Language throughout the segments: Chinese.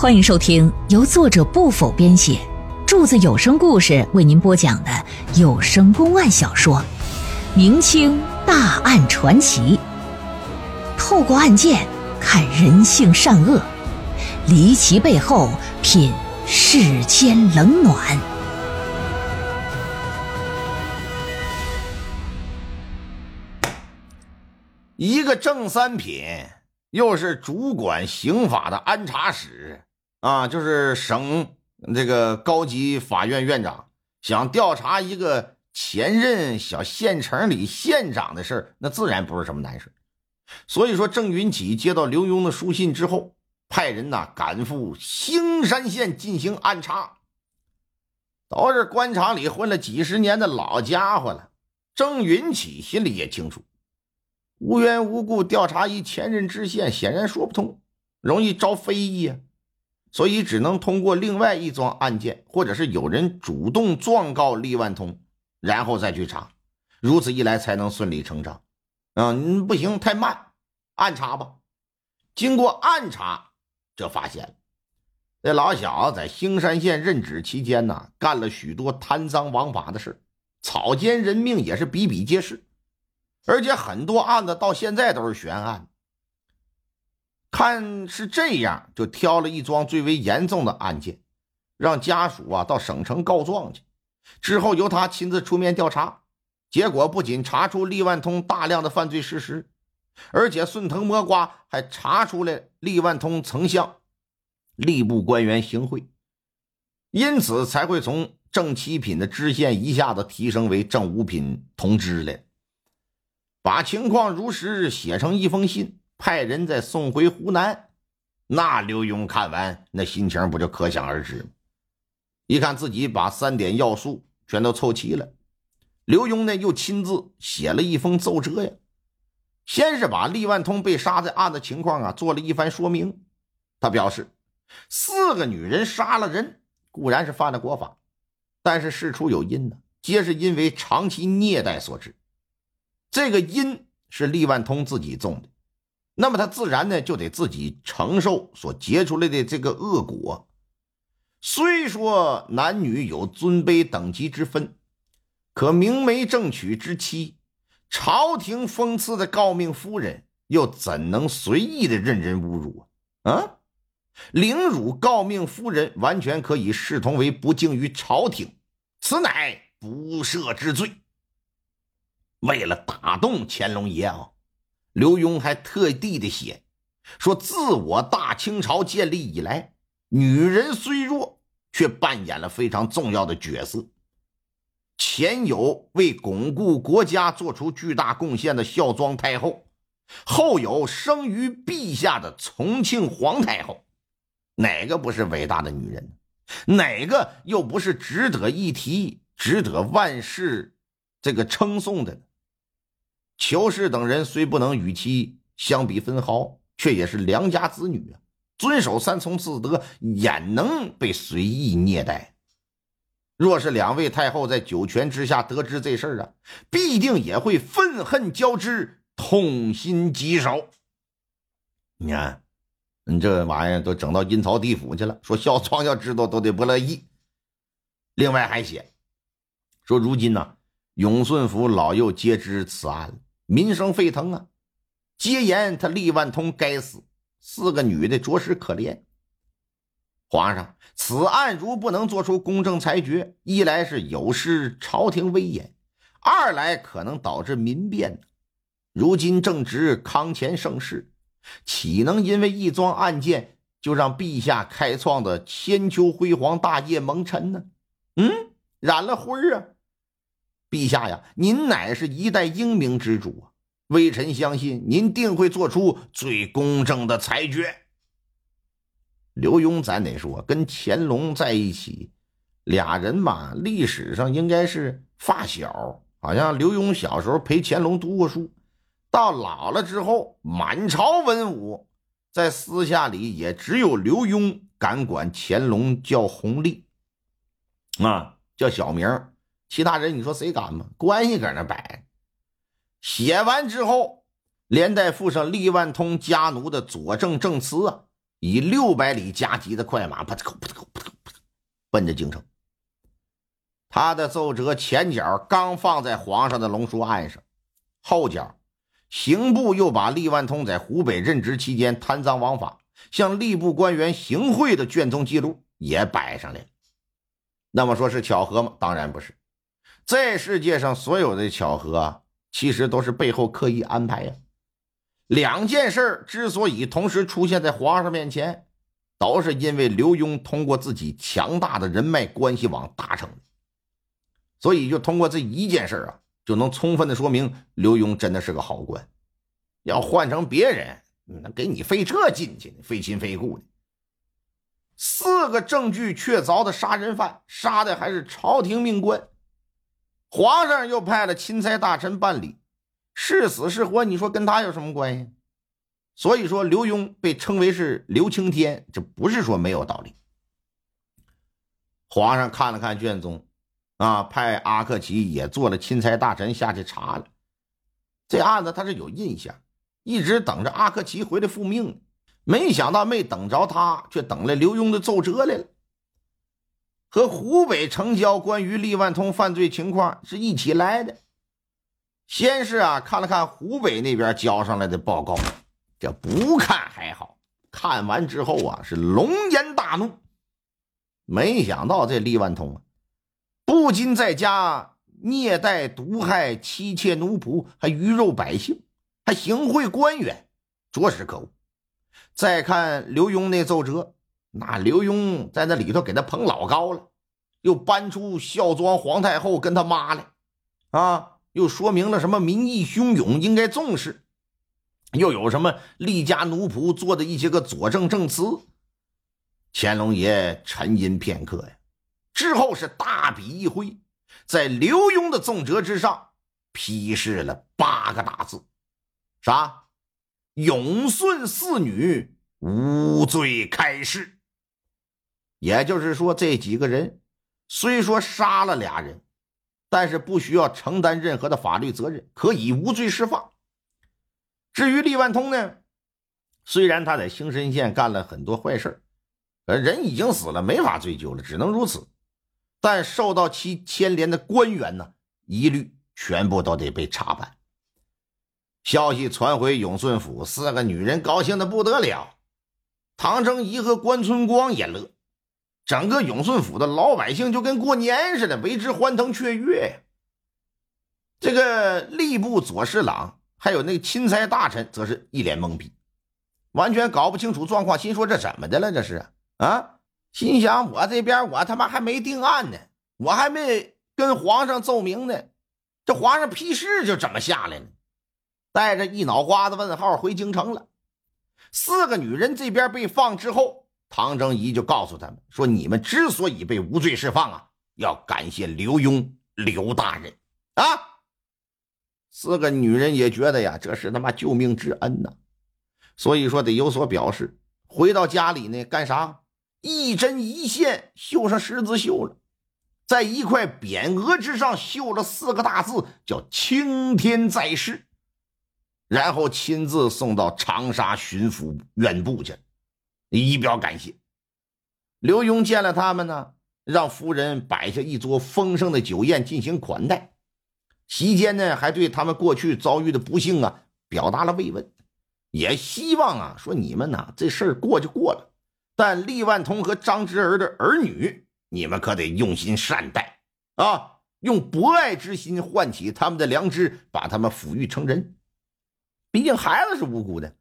欢迎收听由作者不否编写，柱子有声故事为您播讲的有声公案小说《明清大案传奇》，透过案件看人性善恶，离奇背后品世间冷暖。一个正三品，又是主管刑法的安察使啊，就是省这个高级法院院长，想调查一个前任小县城里县长的事儿，那自然不是什么难事。所以说，郑云起接到刘墉的书信之后，派人呐赶赴兴山县进行暗查。都是官场里混了几十年的老家伙了，郑云起心里也清楚。无缘无故调查一前任知县，显然说不通，容易招非议呀。所以只能通过另外一桩案件，或者是有人主动状告利万通，然后再去查。如此一来，才能顺理成章。嗯，不行，太慢，暗查吧。经过暗查，这发现这老小子在兴山县任职期间呢，干了许多贪赃枉法的事，草菅人命也是比比皆是。而且很多案子到现在都是悬案。看是这样，就挑了一桩最为严重的案件，让家属啊到省城告状去。之后由他亲自出面调查，结果不仅查出厉万通大量的犯罪事实，而且顺藤摸瓜还查出来厉万通曾向吏部官员行贿，因此才会从正七品的知县一下子提升为正五品同知了。把情况如实写成一封信，派人再送回湖南。那刘墉看完，那心情不就可想而知吗？一看自己把三点要素全都凑齐了，刘墉呢又亲自写了一封奏折呀。先是把厉万通被杀的案子情况啊做了一番说明。他表示，四个女人杀了人固然是犯了国法，但是事出有因呢，皆是因为长期虐待所致。这个因是厉万通自己种的，那么他自然呢就得自己承受所结出来的这个恶果。虽说男女有尊卑等级之分，可明媒正娶之妻，朝廷封赐的诰命夫人，又怎能随意的任人侮辱啊？啊，凌辱诰命夫人，完全可以视同为不敬于朝廷，此乃不赦之罪。为了打动乾隆爷啊，刘墉还特地的写说：自我大清朝建立以来，女人虽弱，却扮演了非常重要的角色。前有为巩固国家做出巨大贡献的孝庄太后，后有生于陛下的重庆皇太后，哪个不是伟大的女人？哪个又不是值得一提、值得万世这个称颂的呢？裘氏等人虽不能与其相比分毫，却也是良家子女啊，遵守三从四德，焉能被随意虐待？若是两位太后在九泉之下得知这事儿啊，必定也会愤恨交织，痛心疾首。你看，你这玩意儿都整到阴曹地府去了，说孝庄要知道都得不乐意。另外还写说，如今呢，永顺府老幼皆知此案了。民生沸腾啊！皆言他厉万通该死，四个女的着实可怜。皇上，此案如不能做出公正裁决，一来是有失朝廷威严，二来可能导致民变。如今正值康乾盛世，岂能因为一桩案件就让陛下开创的千秋辉煌大业蒙尘呢？嗯，染了灰儿啊！陛下呀，您乃是一代英明之主啊！微臣相信您定会做出最公正的裁决。刘墉，咱得说，跟乾隆在一起，俩人嘛，历史上应该是发小。好像刘墉小时候陪乾隆读过书，到老了之后，满朝文武在私下里也只有刘墉敢管乾隆叫弘历，啊，叫小名。其他人你说谁敢吗？关系搁那摆。写完之后，连带附上利万通家奴的佐证证词啊，以六百里加急的快马，扑腾扑腾扑腾扑腾，奔着京城。他的奏折前脚刚放在皇上的龙书案上，后脚刑部又把利万通在湖北任职期间贪赃枉法，向吏部官员行贿的卷宗记录也摆上来了。那么说是巧合吗？当然不是。这世界上所有的巧合，其实都是背后刻意安排呀。两件事之所以同时出现在皇上面前，都是因为刘墉通过自己强大的人脉关系网达成的。所以，就通过这一件事啊，就能充分的说明刘墉真的是个好官。要换成别人，那给你费这劲去，费亲费故的。四个证据确凿的杀人犯，杀的还是朝廷命官。皇上又派了钦差大臣办理，是死是活，你说跟他有什么关系？所以说，刘墉被称为是刘青天，这不是说没有道理。皇上看了看卷宗。啊，派阿克奇也做了钦差大臣下去查了，这案子他是有印象，一直等着阿克奇回来复命，没想到没等着他，却等来刘墉的奏折来了，和湖北城郊关于厉万通犯罪情况是一起来的。先是啊看了看湖北那边交上来的报告，这不看还好，看完之后啊是龙颜大怒，没想到这厉万通啊。不仅在家虐待、毒害妻妾奴仆，还鱼肉百姓，还行贿官员，着实可恶。再看刘墉那奏折，那刘墉在那里头给他捧老高了，又搬出孝庄皇太后跟他妈来，啊，又说明了什么民意汹涌，应该重视，又有什么厉家奴仆做的一些个佐证证词。乾隆爷沉吟片刻呀。之后是大笔一挥，在刘墉的奏折之上批示了八个大字：“啥？永顺四女无罪开释。”也就是说，这几个人虽说杀了俩人，但是不需要承担任何的法律责任，可以无罪释放。至于厉万通呢，虽然他在兴深县干了很多坏事呃，人已经死了，没法追究了，只能如此。但受到其牵连的官员呢，一律全部都得被查办。消息传回永顺府，四个女人高兴的不得了，唐正仪和关春光也乐，整个永顺府的老百姓就跟过年似的，为之欢腾雀跃。这个吏部左侍郎还有那个钦差大臣，则是一脸懵逼，完全搞不清楚状况，心说这怎么的了？这是啊？心想：我这边我他妈还没定案呢，我还没跟皇上奏明呢，这皇上批示就怎么下来了？带着一脑瓜子问号回京城了。四个女人这边被放之后，唐征仪就告诉他们说：“你们之所以被无罪释放啊，要感谢刘墉刘大人啊。”四个女人也觉得呀，这是他妈救命之恩呐，所以说得有所表示。回到家里呢，干啥？一针一线绣上十字绣了，在一块匾额之上绣了四个大字，叫“青天在世”，然后亲自送到长沙巡抚院部去，以表感谢。刘墉见了他们呢，让夫人摆下一桌丰盛的酒宴进行款待，席间呢，还对他们过去遭遇的不幸啊表达了慰问，也希望啊说你们呐这事儿过就过了。但厉万通和张之儿的儿女，你们可得用心善待啊！用博爱之心唤起他们的良知，把他们抚育成人。毕竟孩子是无辜的。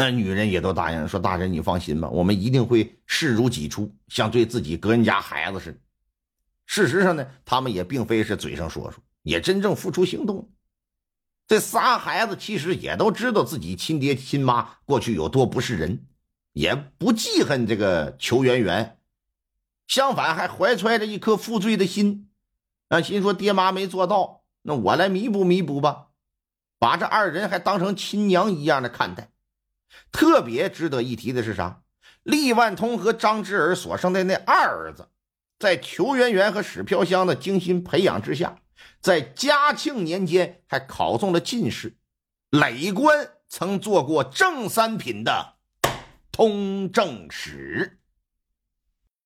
那，女人也都答应说：“大人，你放心吧，我们一定会视如己出，像对自己个人家孩子似的。”事实上呢，他们也并非是嘴上说说，也真正付出行动。这仨孩子其实也都知道自己亲爹亲妈过去有多不是人。也不记恨这个裘圆圆，相反还怀揣着一颗负罪的心，啊，心说爹妈没做到，那我来弥补弥补吧，把这二人还当成亲娘一样的看待。特别值得一提的是啥？利万通和张之儿所生的那二儿子，在裘媛媛和史飘香的精心培养之下，在嘉庆年间还考中了进士，累官，曾做过正三品的。通政使。